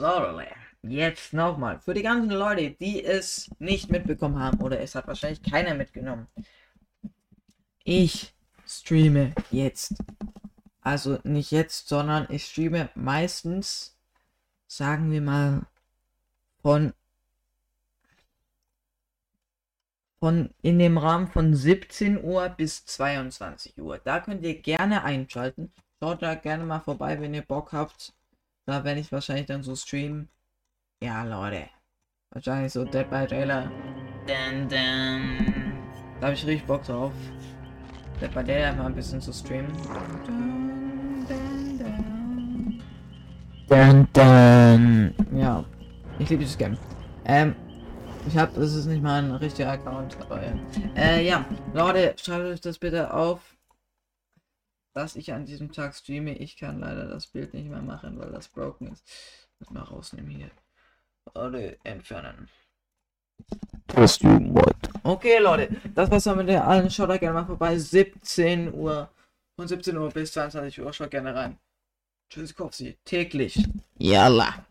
Leute, jetzt nochmal. Für die ganzen Leute, die es nicht mitbekommen haben, oder es hat wahrscheinlich keiner mitgenommen. Ich streame jetzt. Also nicht jetzt, sondern ich streame meistens, sagen wir mal, von von in dem Rahmen von 17 Uhr bis 22 Uhr. Da könnt ihr gerne einschalten. Schaut da gerne mal vorbei, wenn ihr Bock habt. Da werde ich wahrscheinlich dann so streamen. Ja, Leute. Wahrscheinlich so Dead by Daylight. Dun, dun. Da habe ich richtig Bock drauf. Dead by Daylight mal ein bisschen zu streamen. Dun, dun. Ja, ich liebe dieses Game. Ähm, ich habe, das ist nicht mein richtiger Account, aber äh, ja, Leute, schreibt euch das bitte auf, dass ich an diesem Tag streame. Ich kann leider das Bild nicht mehr machen, weil das broken ist. Muss mal rausnehmen hier. Leute, entfernen. Okay, Leute, das war's dann mit der allen. Schaut da gerne mal vorbei. 17 Uhr. Von 17 Uhr bis 22 Uhr. Schaut gerne rein. Tschüss, Kopfsi. Täglich. Yalla.